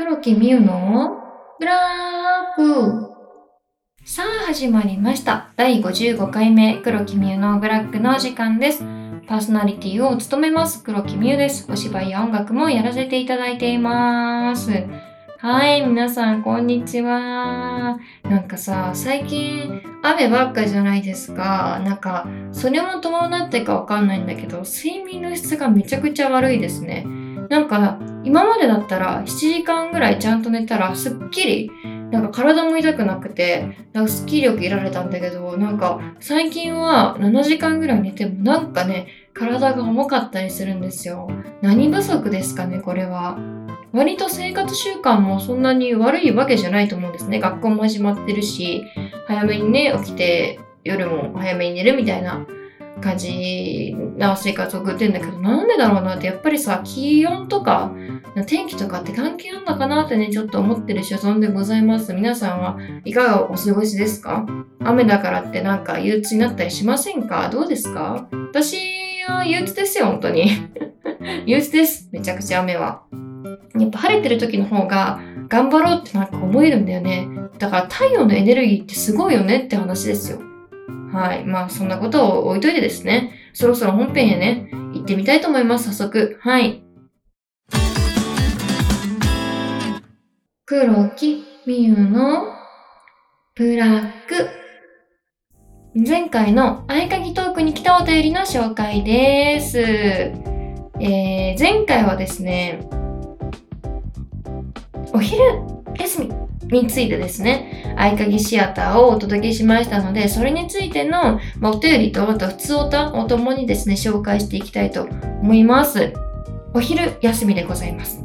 黒木美優のブラックさあ始まりました。第55回目黒木美優のブラックの時間です。パーソナリティを務めます黒木美優です。お芝居や音楽もやらせていただいています。はい、皆さんこんにちは。なんかさ、最近雨ばっかじゃないですか。なんか、それも伴ってかわかんないんだけど、睡眠の質がめちゃくちゃ悪いですね。なんか、今までだったら7時間ぐらいちゃんと寝たらすっきり、なんか体も痛くなくて、なんかスッキリ力得られたんだけど、なんか最近は7時間ぐらい寝てもなんかね、体が重かったりするんですよ。何不足ですかね、これは。割と生活習慣もそんなに悪いわけじゃないと思うんですね。学校も始まってるし、早めにね、起きて夜も早めに寝るみたいな感じな生活を送ってんだけど、なんでだろうなって、やっぱりさ、気温とか、天気とかって関係あるのかなってね、ちょっと思ってる所存でございます。皆さんはいかがお過ごしですか？雨だからってなんか憂鬱になったりしませんか？どうですか？私は憂鬱ですよ、本当に。憂鬱です。めちゃくちゃ雨は。やっぱ晴れてる時の方が頑張ろうってなんか思えるんだよね。だから太陽のエネルギーってすごいよねって話ですよ。はい。まあそんなことを置いといてですね。そろそろ本編へね、行ってみたいと思います。早速。はい。黒木美優のブラック。前回の合鍵トークに来たお便りの紹介です。えー、前回はですね、お昼休みについてですね、合鍵シアターをお届けしましたので、それについての、まあ、お便りと、あと普通おたを共にですね、紹介していきたいと思います。お昼休みでございます。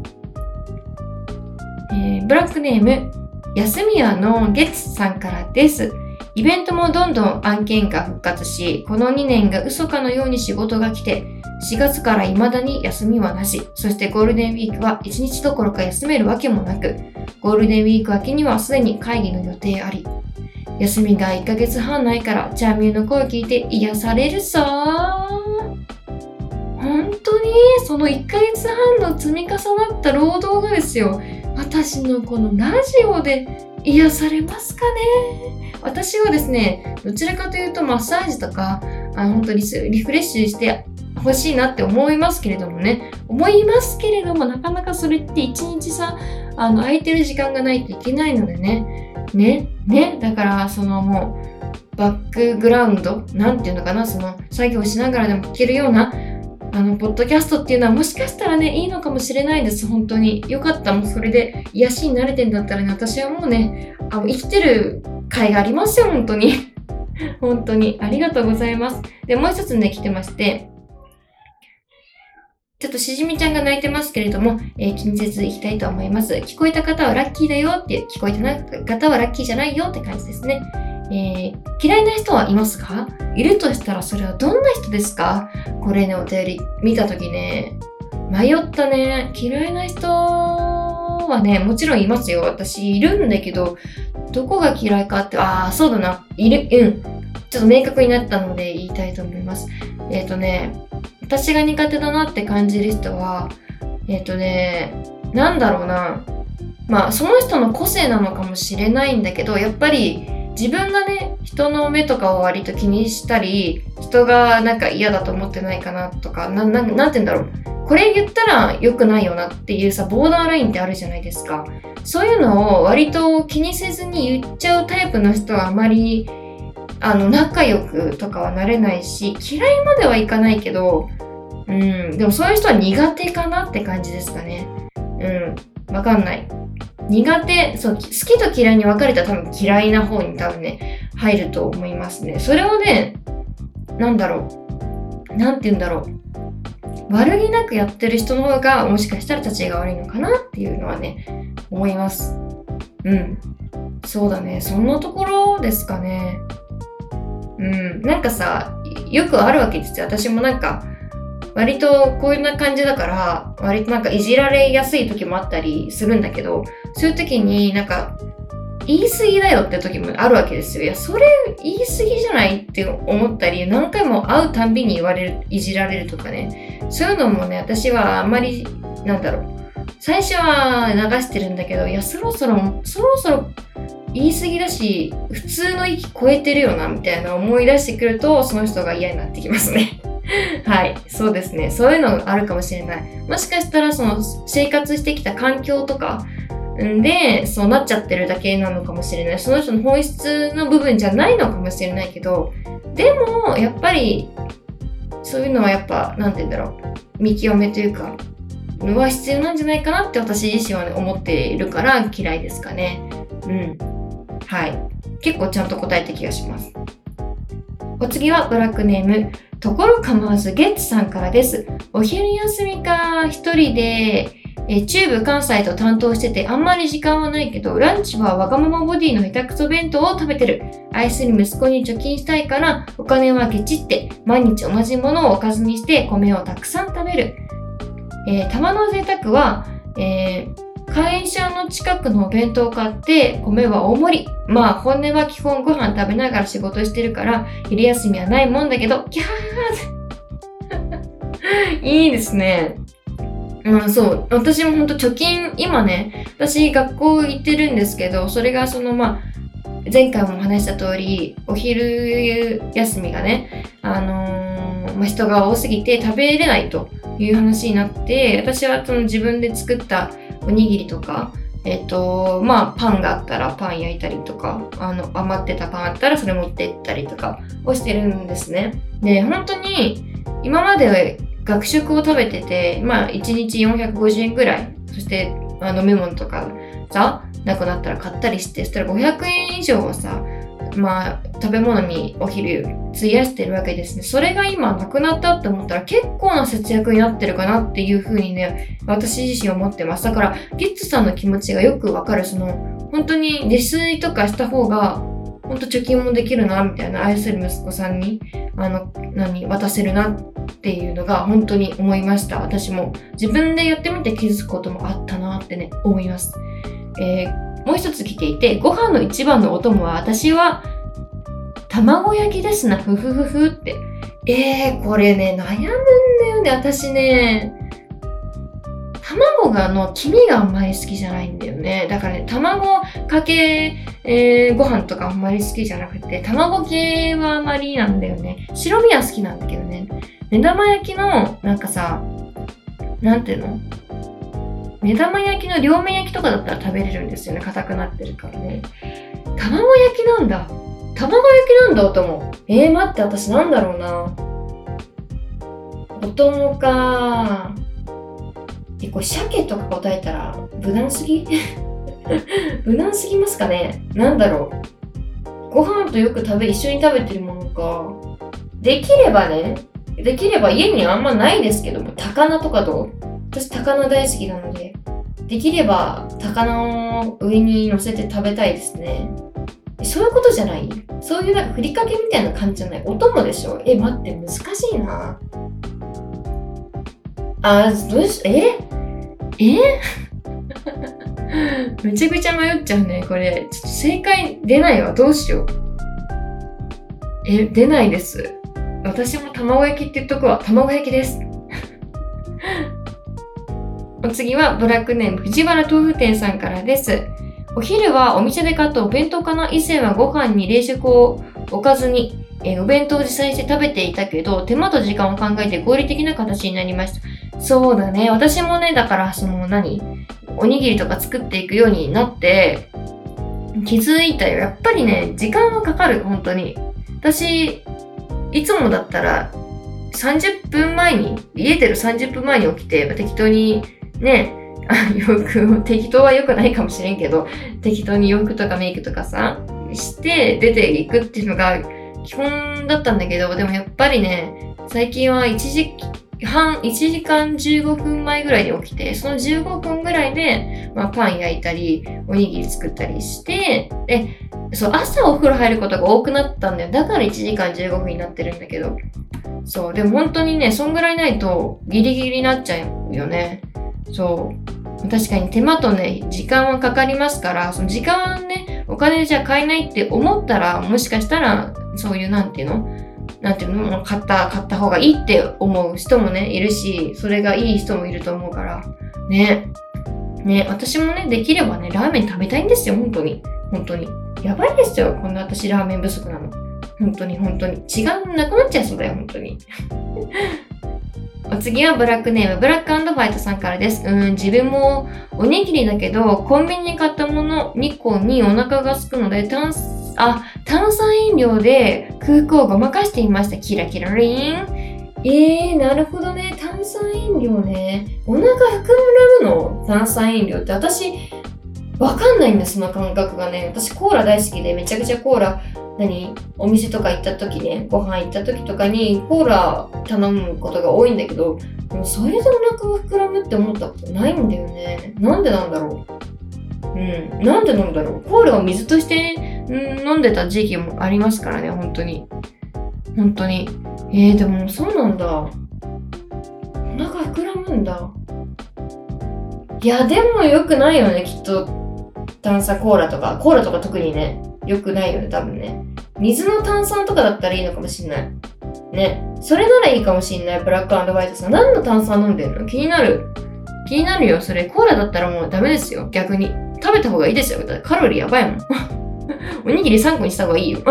えー、ブラックネーム、休み屋の月さんからです。イベントもどんどん案件が復活し、この2年が嘘かのように仕事が来て、4月から未だに休みはなし、そしてゴールデンウィークは1日どころか休めるわけもなく、ゴールデンウィーク明けにはすでに会議の予定あり。休みが1ヶ月半ないから、チャーミューの声を聞いて癒されるさ本当に、その1ヶ月半の積み重なった労働がですよ、私のこのラジオで癒されますかね？私はですね、どちらかというとマッサージとか、あの本当にリフレッシュして欲しいなって思いますけれどもね、思いますけれども、なかなかそれって一日さ、あの、空いてる時間がないといけないのでね、ね、ね、だから、そのもう、バックグラウンド、なんていうのかな、その、作業しながらでも聞けるような、あの、ポッドキャストっていうのはもしかしたらね、いいのかもしれないです、本当に。よかった、もうそれで癒しに慣れてんだったらね、私はもうね、あの生きてる甲斐がありますよ、本当に。本当に。ありがとうございます。で、もう一つね、来てまして、ちょっとしじみちゃんが泣いてますけれども、えー、気にせずいきたいと思います。聞こえた方はラッキーだよって、聞こえてない方はラッキーじゃないよって感じですね。えー、嫌いな人はいますか？いるとしたらそれはどんな人ですか？これね、お便り見たときね、迷ったね。嫌いな人はね、もちろんいますよ。私いるんだけど、どこが嫌いかって、ああ、そうだな。いる、うん。ちょっと明確になったので言いたいと思います。えっ、ー、とね、私が苦手だなって感じる人は、えっ、ー、とね、なんだろうな。まあ、その人の個性なのかもしれないんだけど、やっぱり自分がね、人の目とかを割と気にしたり、人がなんか嫌だと思ってないかなとか、な、ななんて言うんだろう。これ言ったら良くないよなっていうさ、ボーダーラインってあるじゃないですか。そういうのを割と気にせずに言っちゃうタイプの人はあまり、あの、仲良くとかはなれないし、嫌いまではいかないけど、うん、でもそういう人は苦手かなって感じですかね。うん、わかんない。苦手、そう、好きと嫌いに分かれたら多分嫌いな方に多分ね、入ると思いますね。それをね、なんだろう。なんて言うんだろう。悪気なくやってる人の方がもしかしたら立ちが悪いのかなっていうのはね、思います。うん。そうだね。そんなところですかね。うん。なんかさ、よくあるわけですよ。私もなんか、割とこういうな感じだから、割となんかいじられやすい時もあったりするんだけど、そういう時になんか、言い過ぎだよって時もあるわけですよ。いや、それ言い過ぎじゃないって思ったり、何回も会うたんびに言われる、いじられるとかね。そういうのもね、私はあんまり、なんだろう。最初は流してるんだけど、いや、そろそろ、そろそろ言い過ぎだし、普通の域超えてるよな、みたいな思い出してくると、その人が嫌になってきますね。はい、そうですね。そういうのあるかもしれない。もしかしたら、その生活してきた環境とか、んで、そうなっちゃってるだけなのかもしれない。その人の本質の部分じゃないのかもしれないけど、でも、やっぱり、そういうのはやっぱ、なんて言うんだろう。見極めというか、のは必要なんじゃないかなって私自身はね、思っているから嫌いですかね。うん。はい。結構ちゃんと答えた気がします。お次はブラックネーム、ところ構わずゲッツさんからです。お昼休みか、一人で、え中部関西と担当しててあんまり時間はないけど、ランチはわがままボディの下手くそ弁当を食べてる。愛する息子に貯金したいから、お金はケチって、毎日同じものをおかずにして米をたくさん食べる。えー、玉の贅沢は、えー、会社の近くのお弁当を買って、米は大盛り。まあ、本音は基本ご飯食べながら仕事してるから、昼休みはないもんだけど、キャー いいですね。まあそう。私もほんと貯金、今ね、私学校行ってるんですけど、それがそのまあ、前回も話した通り、お昼休みがね、あのー、まあ、人が多すぎて食べれないという話になって、私はその自分で作ったおにぎりとか、えっ、ー、と、まあ、パンがあったらパン焼いたりとか、あの、余ってたパンあったらそれ持ってったりとかをしてるんですね。で、本当に、今まで学食を食べてて、まあ、1日450円ぐらい、そして、あ飲み物とかさ、なくなったら買ったりして、そしたら500円以上はさ、まあ、食べ物にお昼費やしてるわけですね。それが今なくなったって思ったら結構な節約になってるかなっていうふうにね、私自身思ってます。だから、ギッツさんの気持ちがよくわかる。その、本当に自炊とかした方が、本当貯金もできるな、みたいな愛する息子さんに、あの、何、渡せるなっていうのが本当に思いました。私も自分でやってみて気づくこともあったなってね、思います。えー、もう一つ来ていて、ご飯の一番のお供は私は卵焼きですな、ふふふふって。えー、これね、悩むんだよね、私ね。卵がの黄身があんまり好きじゃないんだよね。だからね、卵かけ、えー、ご飯とかあんまり好きじゃなくて、卵系はあまりなんだよね。白身は好きなんだけどね。目玉焼きの、なんかさ、なんていうの？目玉焼きの両面焼きとかだったら食べれるんですよね。硬くなってるからね。卵焼きなんだ。卵焼きなんだ、お供。えー、待って、私なんだろうな。お供かえ、これ鮭とか答えたら無難すぎ？無難すぎますかね？なんだろう？ご飯とよく食べ、一緒に食べてるものか。できればね、できれば家にあんまないですけども、高菜とかどう？私高菜大好きなので、できれば高菜を上に乗せて食べたいですね。そういうことじゃない？そういうなんかふりかけみたいな感じじゃない？お供でしょ？え、待って、難しいな。あ、どうし、え？え？めちゃくちゃ迷っちゃうね、これ。ちょっと正解出ないわ。どうしよう。え、出ないです。私も卵焼きって言っとくわ。卵焼きです。お次はブラックネーム藤原豆腐店さんからです。お昼はお店で買ったお弁当かな？以前はご飯に冷食を置かずに、え、お弁当を実際して食べていたけど、手間と時間を考えて合理的な形になりました。そうだね。私もね、だからその何？おにぎりとか作っていくようになって、気づいたよ。やっぱりね、時間はかかる、本当に。私、いつもだったら、30分前に、家出る30分前に起きて、適当にね、洋服を適当は良くないかもしれんけど、適当に洋服とかメイクとかさ、して出ていくっていうのが基本だったんだけど、でもやっぱりね、最近は1時半、1時間15分前ぐらいに起きて、その15分ぐらいで、まあ、パン焼いたり、おにぎり作ったりして、で、そう、朝お風呂入ることが多くなったんだよ。だから1時間15分になってるんだけど。そう、でも本当にね、そんぐらいないとギリギリになっちゃうよね。そう。確かに手間とね、時間はかかりますから、その時間ね、お金じゃ買えないって思ったら、もしかしたら、そういう、なんていうの？なんていうの？買った、買った方がいいって思う人もね、いるし、それがいい人もいると思うから、ね。ね、私もね、できればね、ラーメン食べたいんですよ、本当に。本当に。やばいですよ、こんな私ラーメン不足なの。本当に本当に。違うなくなっちゃいそうだよ、本当に。お次はブラックネーム、ブラックファイトさんからです。うん、自分もおにぎりだけど、コンビニに買ったもの2個にお腹が空くので、炭、あ、炭酸飲料で空港をごまかしていました。キラキラリン。えー、なるほどね。炭酸飲料ね。お腹膨らむの？炭酸飲料って私、わかんないんだ、その感覚がね。私コーラ大好きで、めちゃくちゃコーラ何？お店とか行った時ね、ご飯行った時とかにコーラ頼むことが多いんだけど、でもそれでお腹が膨らむって思ったことないんだよね。なんでなんだろう？うん。なんでなんだろう？コーラを水として、ん、飲んでた時期もありますからね、本当に。本当に。えー、でもそうなんだ。お腹膨らむんだ。いや、でも良くないよね、きっと。炭酸コーラとか。コーラとか特にね。良くないよね、多分ね。水の炭酸とかだったらいいのかもしんない。ね。それならいいかもしんない、ブラックホワイトさん。何の炭酸飲んでんの？気になる。気になるよ、それ。コーラだったらもうダメですよ、逆に。食べた方がいいですよ。だってカロリーやばいもん。おにぎり3個にした方がいいよ。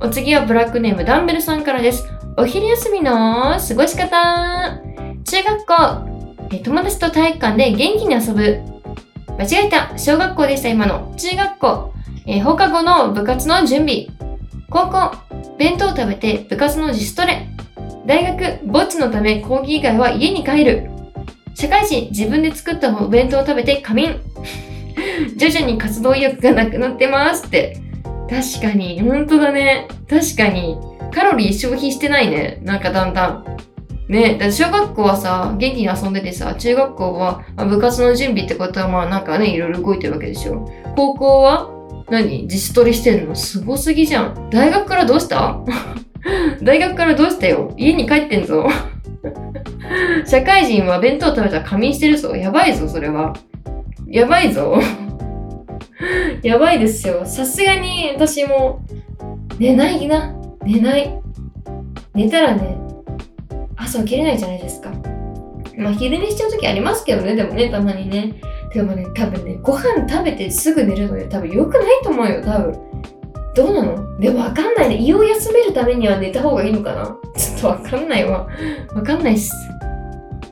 お次はブラックネームダンベルさんからです。お昼休みの過ごし方。中学校。友達と体育館で元気に遊ぶ。間違えた小学校でした今の。中学校。えー、放課後の部活の準備。高校。弁当を食べて部活の自主トレ。大学。墓地のため講義以外は家に帰る。社会人。自分で作ったお弁当を食べて仮眠。徐々に活動意欲がなくなってますって。確かに。本当だね。確かに。カロリー消費してないね。なんかだんだん。ね、だ小学校はさ、元気に遊んでてさ、中学校は、まあ、部活の準備ってことはまあなんかね、いろいろ動いてるわけでしょ。高校は何？自主取りしてんの？すごすぎじゃん。大学からどうした？大学からどうしたよ？家に帰ってんぞ。社会人は弁当食べたら仮眠してるぞ。やばいぞ、それは。やばいぞ。やばいですよ。さすがに私も寝ないな。寝ない。寝たらね、朝起きれないじゃないですか。まあ、昼寝しちゃう時ありますけどね、でもね、たまにね。でもね、多分ね、ご飯食べてすぐ寝るのよ。多分良くないと思うよ、多分。どうなの？でもわかんないね。胃を休めるためには寝た方がいいのかな？ちょっとわかんないわ。わかんないっす。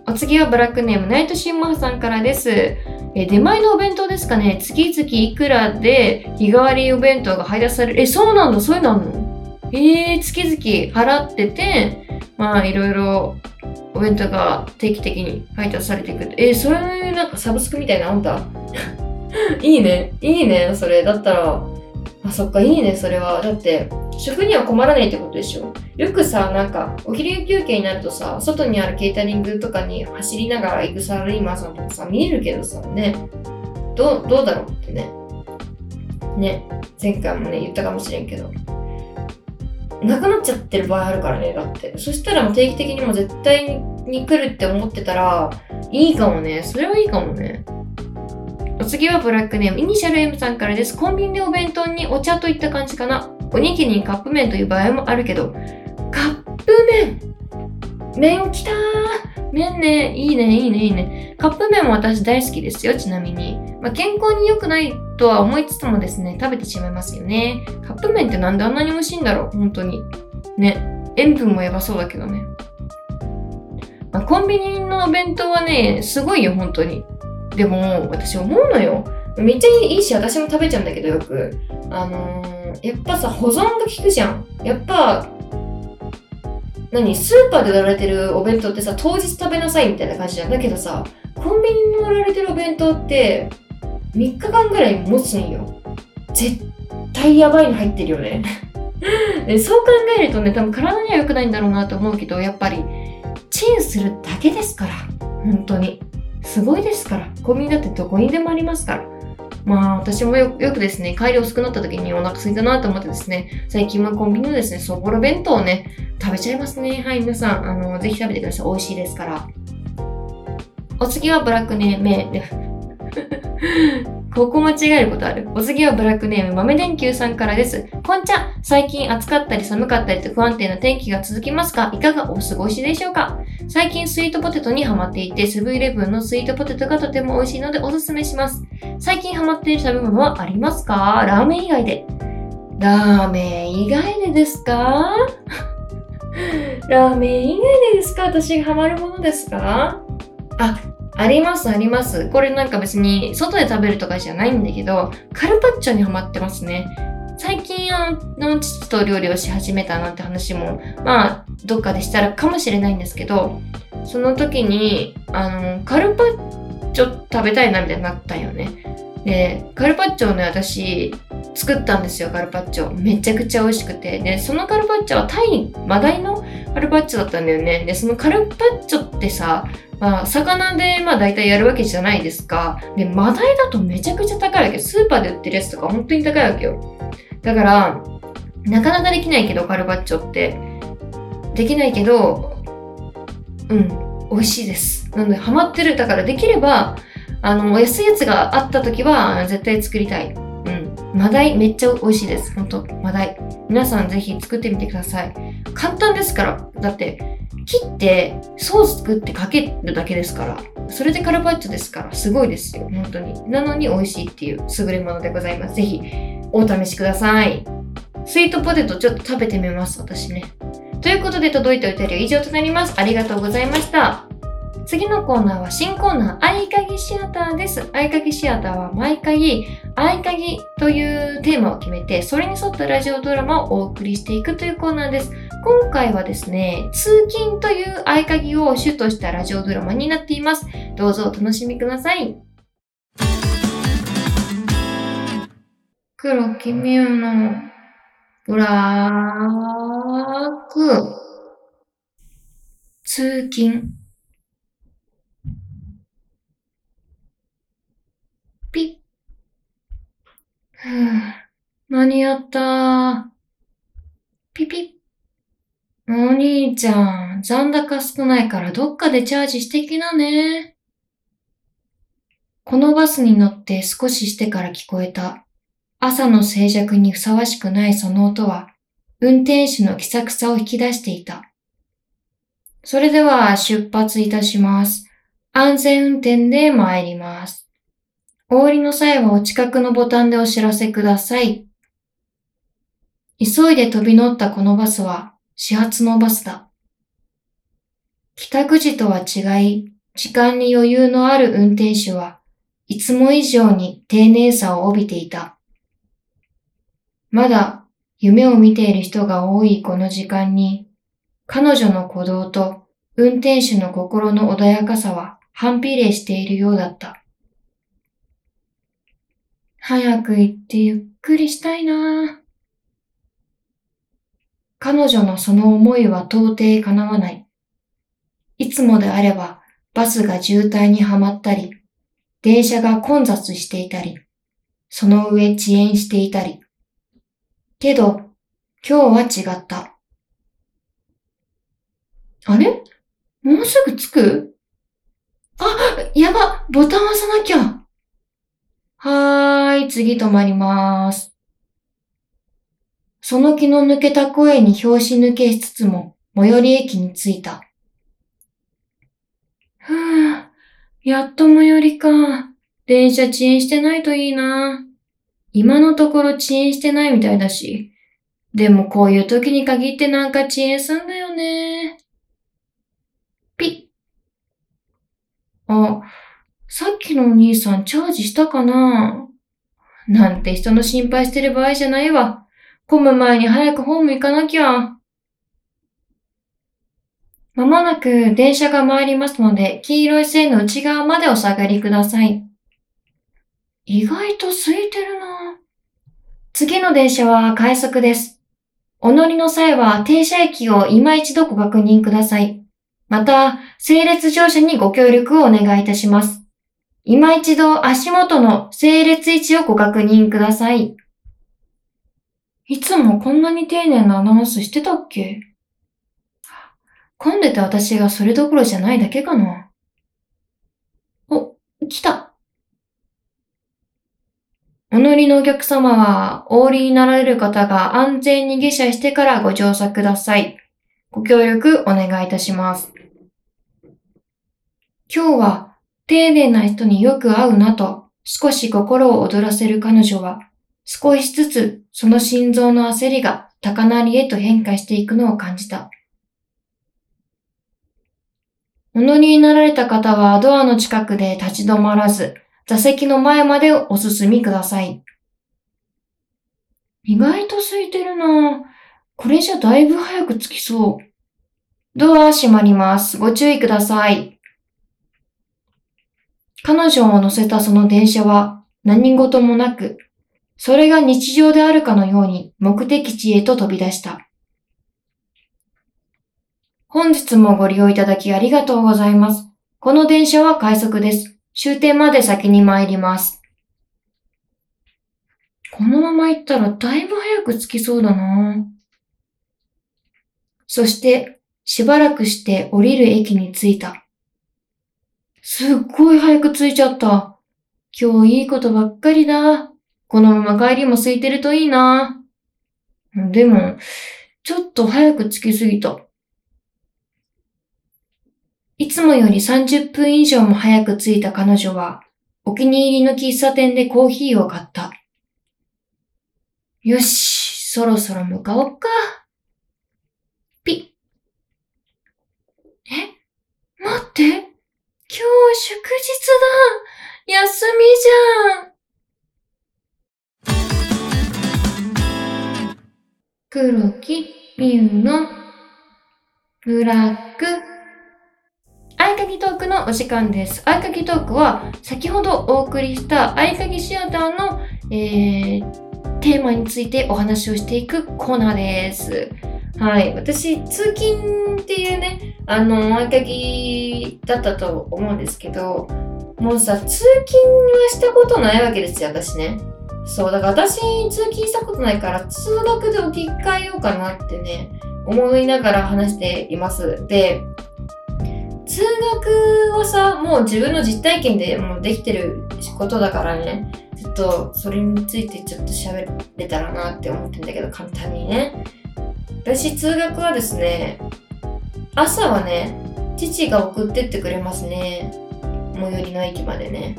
お次はブラックネームナイトシンマーさんからです。え、出前のお弁当ですかね？月々いくらで日替わりお弁当が配達される？え、そうなんだ、そういうのあんの？えー、月々払ってて、まあいろいろお弁当が定期的に配達されていく。えー、それなんかサブスクみたいなあんた いいね。いいね、それ。だったら、あ、そっか、いいね、それは。だって、食には困らないってことでしょ。よくさ、なんか、お昼休憩になるとさ、外にあるケータリングとかに走りながら行くサラリーマンさんとかさ、見えるけどさ、ね。どう、どうだろうってね。ね。前回もね、言ったかもしれんけど。なくなっちゃってる場合あるからね、だって。そしたらもう定期的にも絶対に来るって思ってたら、いいかもね。それはいいかもね。お次はブラックネーム、イニシャル M さんからです。コンビニでお弁当にお茶といった感じかな。おにぎりにカップ麺という場合もあるけど、カップ麺麺きたー麺ね、いいね、いいね、いいね。カップ麺も私大好きですよ、ちなみに。まあ、健康に良くないとは思いつつもですね、食べてしまいますよね。カップ麺ってなんであんなに美味しいんだろう本当に。ね。塩分もやばそうだけどね。まあ、コンビニのお弁当はね、すごいよ、本当に。でも、私思うのよ。めっちゃいいし、私も食べちゃうんだけど、よく。あのー、やっぱさ、保存が効くじゃん。やっぱ、何スーパーで売られてるお弁当ってさ、当日食べなさいみたいな感じじゃん。だけどさ、コンビニに売られてるお弁当って、3日間ぐらい持つんよ。絶対やばいの入ってるよね。でそう考えるとね、多分体には良くないんだろうなと思うけど、やっぱり、チンするだけですから。本当に。すごいですから。コンビニだってどこにでもありますから。まあ私もよくですね、帰り遅くなった時にお腹空いたなと思ってですね、最近はコンビニのですね、そぼろ弁当をね、食べちゃいますね。はい、皆さん、あの、ぜひ食べてください。美味しいですから。お次はブラックネーム、ここ間違えることある？お次はブラックネーム豆電球さんからです。こんちゃ最近暑かったり寒かったりと不安定な天気が続きますが、いかがお過ごしでしょうか？最近スイートポテトにハマっていて、セブンイレブンのスイートポテトがとても美味しいのでおすすめします。最近ハマっている食べ物はありますか？ラーメン以外で。ラーメン以外でですか？ラーメン以外でですか？私がハマるものですか？あ、ありますあります。これなんか別に外で食べるとかじゃないんだけど、カルパッチョにハマってますね。最近あの父と料理をし始めたなんて話もまあどっかでしたらかもしれないんですけどその時にあのカルパッチョ食べたいなみたいになったんよねでカルパッチョをね私作ったんですよカルパッチョめちゃくちゃ美味しくてでそのカルパッチョはタイマダイのカルパッチョだったんだよねでそのカルパッチョってさまあ、魚でまあ大体やるわけじゃないですか。で、マダイだとめちゃくちゃ高いわけ。スーパーで売ってるやつとか本当に高いわけよ。だから、なかなかできないけど、カルバッチョって。できないけど、うん、美味しいです。なので、ハマってる。だから、できれば、あの、安いやつがあった時は、絶対作りたい。うん。マダイ、めっちゃ美味しいです。ほんと、マダイ。皆さんぜひ作ってみてください。簡単ですから。だって、切って、ソース作ってかけるだけですから。それでカルパッチョですから。すごいですよ。本当に。なのに美味しいっていう優れものでございます。ぜひ、お試しください。スイートポテトちょっと食べてみます、私ね。ということで届いたお便りは以上となります。ありがとうございました。次のコーナーは新コーナー、合鍵シアターです。合鍵シアターは毎回、合鍵というテーマを決めて、それに沿ったラジオドラマをお送りしていくというコーナーです。今回はですね、通勤という合鍵を主としたラジオドラマになっています。どうぞお楽しみください。黒きみうのブラック通勤ピッふぅ間に合ったピピッお兄ちゃん、残高少ないからどっかでチャージしてきなね。このバスに乗って少ししてから聞こえた。朝の静寂にふさわしくないその音は、運転手の気さくさを引き出していた。それでは出発いたします。安全運転で参ります。お降りの際はお近くのボタンでお知らせください。急いで飛び乗ったこのバスは始発のバスだ。帰宅時とは違い、時間に余裕のある運転手はいつも以上に丁寧さを帯びていた。まだ夢を見ている人が多いこの時間に、彼女の鼓動と運転手の心の穏やかさは反比例しているようだった。早く行ってゆっくりしたいな。彼女のその思いは到底叶わない。いつもであればバスが渋滞にはまったり、電車が混雑していたり、その上遅延していたり、けど、今日は違った。あれ？もうすぐ着く？あ、やばボタン押さなきゃ。はーい、次止まります。その気の抜けた声に拍子抜けしつつも、最寄り駅に着いた。ふぅ、やっと最寄りか。電車遅延してないといいな。今のところ遅延してないみたいだし。でもこういう時に限ってなんか遅延すんだよね。ピッ。あ、さっきのお兄さんチャージしたかな？なんて人の心配してる場合じゃないわ。混む前に早くホーム行かなきゃ。まもなく電車が参りますので、黄色い線の内側までお下がりください。意外と空いてるな。次の電車は快速です。お乗りの際は停車駅を今一度ご確認ください。また、整列乗車にご協力をお願いいたします。今一度足元の整列位置をご確認ください。いつもこんなに丁寧なアナウンスしてたっけ？混んでて私がそれどころじゃないだけかな？お、来た。お乗りのお客様は、お降りになられる方が安全に下車してからご乗車ください。ご協力お願いいたします。今日は丁寧な人によく会うなと少し心を躍らせる彼女は少しずつその心臓の焦りが高鳴りへと変化していくのを感じた。お乗りになられた方はドアの近くで立ち止まらず、座席の前までお進みください。意外と空いてるなこれじゃだいぶ早く着きそう。ドア閉まります。ご注意ください。彼女を乗せたその電車は何事もなく、それが日常であるかのように目的地へと飛び出した。本日もご利用いただきありがとうございます。この電車は快速です。終点まで先に参ります。このまま行ったらだいぶ早く着きそうだなそして、しばらくして降りる駅に着いた。すっごい早く着いちゃった。今日いいことばっかりだ。このまま帰りも空いてるといいな。でも、ちょっと早く着きすぎた。いつもより30分以上も早く着いた彼女は、お気に入りの喫茶店でコーヒーを買った。よし、そろそろ向かおっか。ピッ。え？待って。今日祝日だ休みじゃん黒木みゆのブラック合鍵トークのお時間です。合鍵トークは先ほどお送りした合鍵シアターの、えー、テーマについてお話をしていくコーナーです。はい。私、通勤っていうね、あの、合鍵だったと思うんですけど、もうさ、通勤はしたことないわけですよ、私ね。そう、だから私、通勤したことないから、通学で置き換えようかなってね、思いながら話しています。で、通学はさ、もう自分の実体験でもうできてることだからね、ちょっとそれについてちょっと喋れたらなって思ってんだけど、簡単にね。私、通学はですね、朝はね、父が送ってってくれますね。最寄りの駅までね。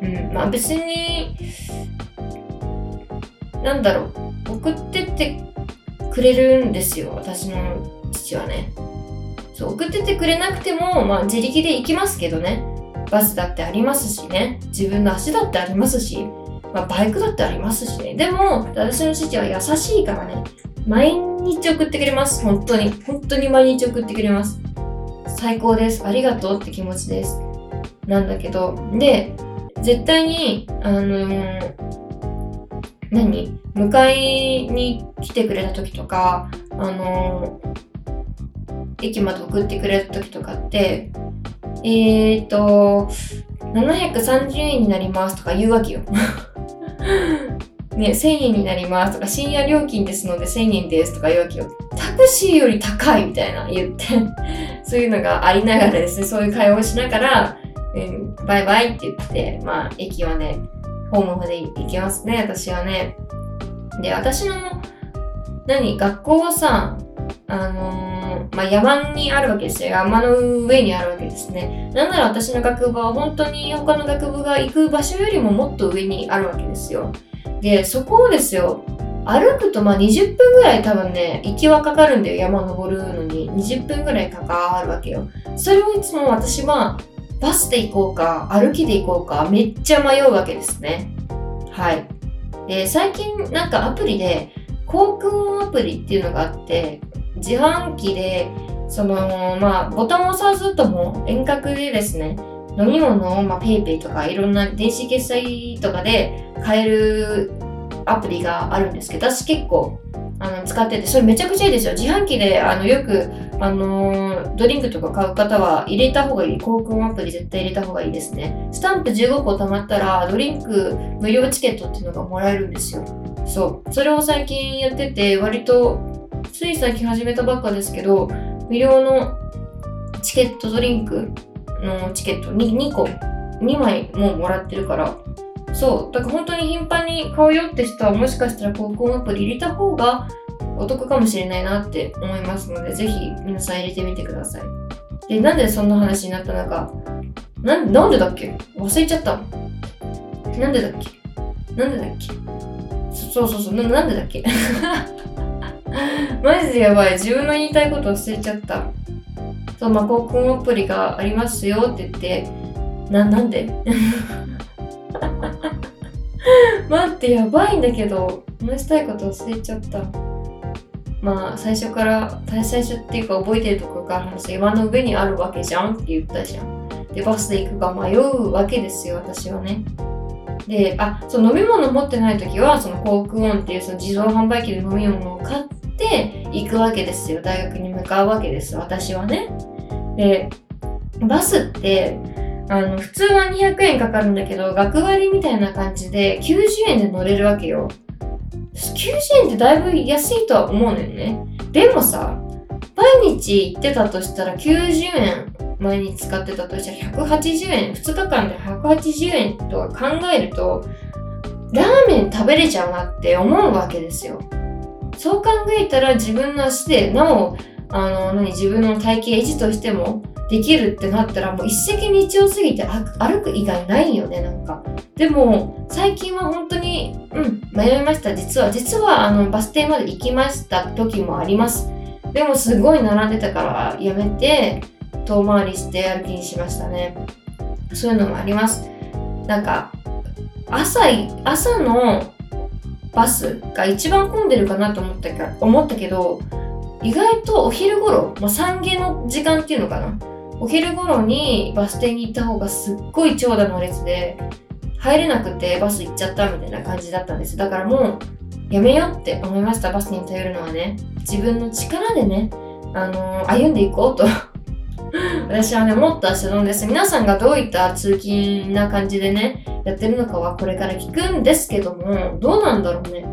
うん、まあ別に、なんだろう、送ってってくれるんですよ、私の父はね。そう送ってってくれなくても、まあ、自力で行きますけどねバスだってありますしね自分の足だってありますし、まあ、バイクだってありますしねでも私の父は優しいからね毎日日送ってくれます。本当に。本当に毎日送ってくれます。最高です。ありがとうって気持ちです。なんだけど。で絶対にあのー、何？迎えに来てくれた時とかあのー駅まで送ってくれた時とかって、えっ、ー、と、730円になりますとか言うわけよ。ね、1000円になりますとか、深夜料金ですので1000円ですとか言うわけよ。タクシーより高いみたいな言って、そういうのがありながらですね、そういう会話をしながら、うん、バイバイって言って、まあ、駅はね、ホームまで行きますね、私はね。で、私の、何、学校はさ、あのー、まあ、山にあるわけですよ。山の上にあるわけですね。なんなら私の学部は本当に他の学部が行く場所よりももっと上にあるわけですよ。で、そこをですよ、歩くとまあ20分ぐらい多分ね、行きはかかるんだよ。山登るのに。20分ぐらいかかるわけよ。それをいつも私はバスで行こうか、歩きで行こうか、めっちゃ迷うわけですね。はい。で、最近なんかアプリで、航空アプリっていうのがあって、自販機で、その、まあ、ボタンを押さずとも遠隔でですね、飲み物を、まあ、 PayPay とかいろんな電子決済とかで買えるアプリがあるんですけど、私結構あの使ってて、それめちゃくちゃいいですよ。自販機であのよく、あのー、ドリンクとか買う方は入れた方がいい。 Coke ON アプリ絶対入れた方がいいですね。スタンプ15個貯まったら、ドリンク無料チケットっていうのがもらえるんですよ。そう。それを最近やってて、割とつい最近始めたばっかですけど、無料のチケットドリンクのチケット 2, 2個、2枚もうもらってるから、そう、だから本当に頻繁に買うよって人はもしかしたら高校アプリ入れた方がお得かもしれないなって思いますので、ぜひ皆さん入れてみてください。で、なんでそんな話になったのかなんなんでだっけ？忘れちゃった。なんでだっけ？なんでだっけ？そそうそうそうな、なんでだっけ？マジでやばい。自分の言いたいこと忘れちゃった。そう、まあ、航空アプリがありますよって言って、な、なんで？待って、やばいんだけど、話したいこと忘れちゃった。まあ、最初から、最初っていうか覚えてるところから話す山の上にあるわけじゃんって言ったじゃん。で、バスで行くか迷うわけですよ、私はね。で、あ、そう、飲み物持ってない時は、そのコークンっていうその自動販売機で飲み物を買って行くわけですよ。大学に向かうわけです、私はね。で、バスって、あの、普通は200円かかるんだけど、学割みたいな感じで90円で乗れるわけよ。90円ってだいぶ安いとは思うのよね。でもさ、毎日行ってたとしたら90円毎日使ってたとしたら180円、2日間で180円とか考えると、ラーメン食べれちゃうなって思うわけですよ。そう考えたら自分の足で、なお、あの、何、自分の体型維持としてもできるってなったらもう一石二鳥すぎて歩く以外ないよね、なんか。でも、最近は本当に、うん、迷いました。実は、実は、あの、バス停まで行きました時もあります。でも、すごい並んでたからやめて、遠回りして歩きにしましたね。そういうのもあります。なんか、朝、朝のバスが一番混んでるかなと思ったか思ったけど、意外とお昼頃、まあ、産下の時間っていうのかな。お昼頃にバス停に行った方がすっごい長蛇の列で、入れなくてバス行っちゃったみたいな感じだったんです。だからもう、やめようって思いました。バスに頼るのはね。自分の力でね、あのー歩んでいこうと 私はね、思った次第です。皆さんがどういった通勤な感じでね、やってるのかはこれから聞くんですけども、どうなんだろうね。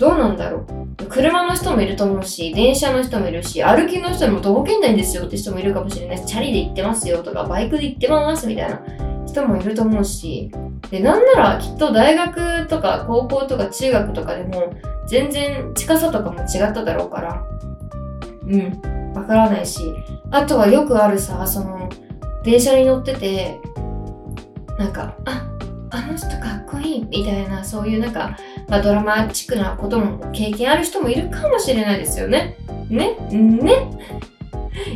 どうなんだろう。車の人もいると思うし、電車の人もいるし、歩きの人も徒歩圏内ですよって人もいるかもしれないし、チャリで行ってますよとか、バイクで行ってますみたいな人もいると思うし、で、なんならきっと大学とか高校とか中学とかでも、全然近さとかも違っただろうから、うん、わからないし、あとはよくあるさ、その、電車に乗ってて、なんか、あ、あの人かっこいいみたいな、そういうなんか、まあ、ドラマチックなことも経験ある人もいるかもしれないですよね。ね？ね？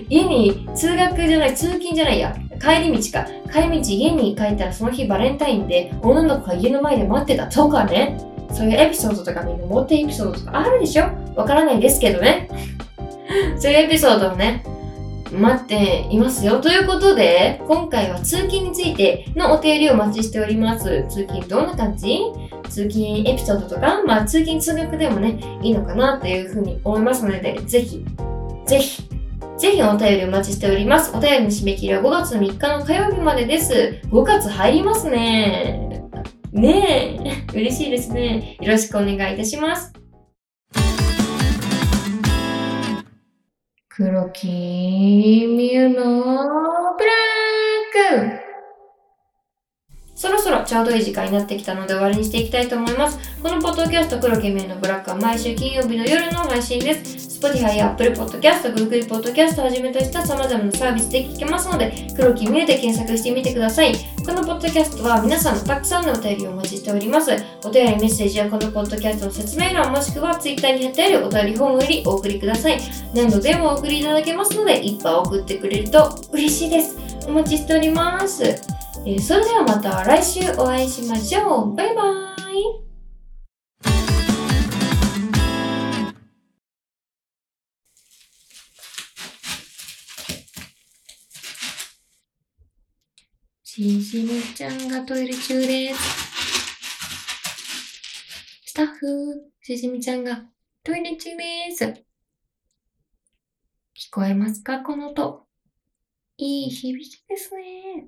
家に通学じゃない、通勤じゃないや、帰り道か。帰り道家に帰ったらその日バレンタインで女の子が家の前で待ってたとかね。そういうエピソードとかみんな持ってエピソードとかあるでしょ？わからないですけどね。そういうエピソードをね、待っていますよ。ということで、今回は通勤についてのお便りをお待ちしております。通勤どんな感じ？通勤エピソードとか、まあ通勤通学でもね、いいのかなというふうに思いますので、ぜひ、ぜひ、ぜひお便りお待ちしております。お便りの締め切りは5月3日の火曜日までです。5月入りますね。ねえ、嬉しいですね。よろしくお願いいたします。黒木みゆのブラックそろそろちょうどいい時間になってきたので終わりにしていきたいと思います。このポッドキャスト黒木みゆのブラックは毎週金曜日の夜の配信です。Spotify や Apple Podcast、Google Podcast をはじめとした様々なサービスで聞けますので、黒木みゆで検索してみてください。このポッドキャストは皆さんのたくさんのお便りをお待ちしております。お便りメッセージはこのポッドキャストの説明欄もしくは Twitter に貼ってあるお便りフォームよりお送りください。何度でもお送りいただけますので、一杯送ってくれると嬉しいです。お待ちしております。えーそれではまた来週お会いしましょう。バイバーイ。しじみちゃんがトイレ中です。スタッフ、しじみちゃんがトイレ中です。聞こえますか？この音。いい響きですね。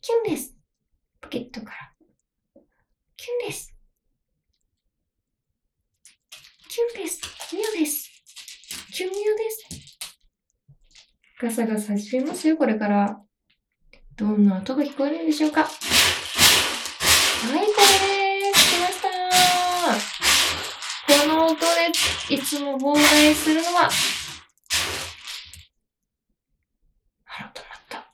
キュンです。ポケットから。キュンです。キュンです。ミオです。キュンミオです。ガサガサしますよ、これから。どんな音が聞こえるんでしょうか？はい、これです。来ましたこの音でいつも妨害するのは、あら、止まった。あ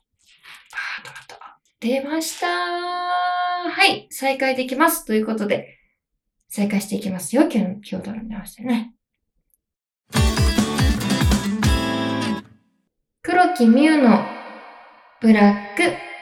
ー、止まった出ましたはい、再開できます。ということで、再開していきますよ。今日の、今日との見直してね。黒木美優のブラック。